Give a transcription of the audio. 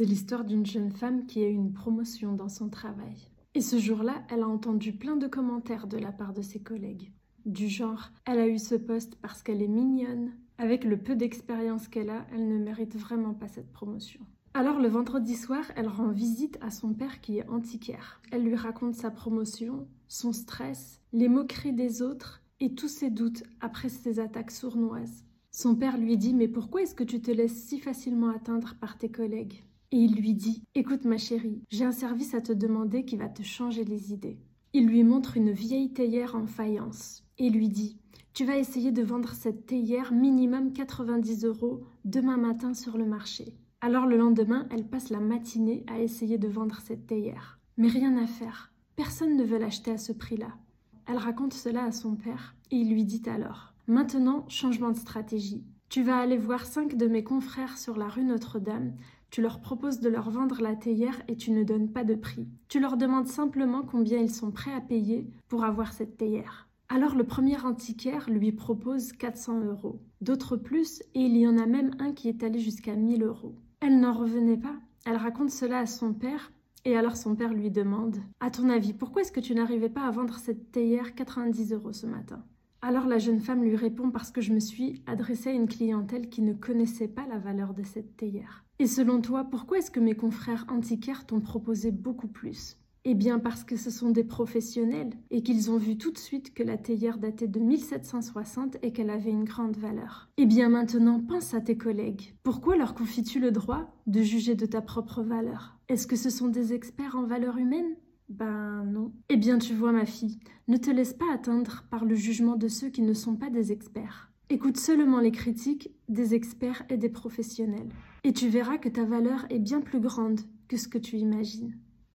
C'est l'histoire d'une jeune femme qui a eu une promotion dans son travail. Et ce jour-là, elle a entendu plein de commentaires de la part de ses collègues. Du genre, elle a eu ce poste parce qu'elle est mignonne. Avec le peu d'expérience qu'elle a, elle ne mérite vraiment pas cette promotion. Alors le vendredi soir, elle rend visite à son père qui est antiquaire. Elle lui raconte sa promotion, son stress, les moqueries des autres et tous ses doutes après ses attaques sournoises. Son père lui dit Mais pourquoi est-ce que tu te laisses si facilement atteindre par tes collègues? Et il lui dit Écoute ma chérie, j'ai un service à te demander qui va te changer les idées. Il lui montre une vieille théière en faïence et lui dit Tu vas essayer de vendre cette théière minimum 90 euros demain matin sur le marché. Alors le lendemain, elle passe la matinée à essayer de vendre cette théière. Mais rien à faire. Personne ne veut l'acheter à ce prix-là. Elle raconte cela à son père et il lui dit alors Maintenant, changement de stratégie. Tu vas aller voir cinq de mes confrères sur la rue Notre-Dame. Tu leur proposes de leur vendre la théière et tu ne donnes pas de prix. Tu leur demandes simplement combien ils sont prêts à payer pour avoir cette théière. Alors le premier antiquaire lui propose 400 euros, d'autres plus, et il y en a même un qui est allé jusqu'à 1000 euros. Elle n'en revenait pas. Elle raconte cela à son père, et alors son père lui demande À ton avis, pourquoi est-ce que tu n'arrivais pas à vendre cette théière 90 euros ce matin? Alors la jeune femme lui répond parce que je me suis adressée à une clientèle qui ne connaissait pas la valeur de cette théière. Et selon toi, pourquoi est-ce que mes confrères antiquaires t'ont proposé beaucoup plus? Eh bien parce que ce sont des professionnels et qu'ils ont vu tout de suite que la théière datait de 1760 et qu'elle avait une grande valeur. Eh bien maintenant pense à tes collègues. Pourquoi leur confies-tu le droit de juger de ta propre valeur? Est-ce que ce sont des experts en valeur humaine ben non. Eh bien tu vois ma fille, ne te laisse pas atteindre par le jugement de ceux qui ne sont pas des experts. Écoute seulement les critiques des experts et des professionnels. Et tu verras que ta valeur est bien plus grande que ce que tu imagines.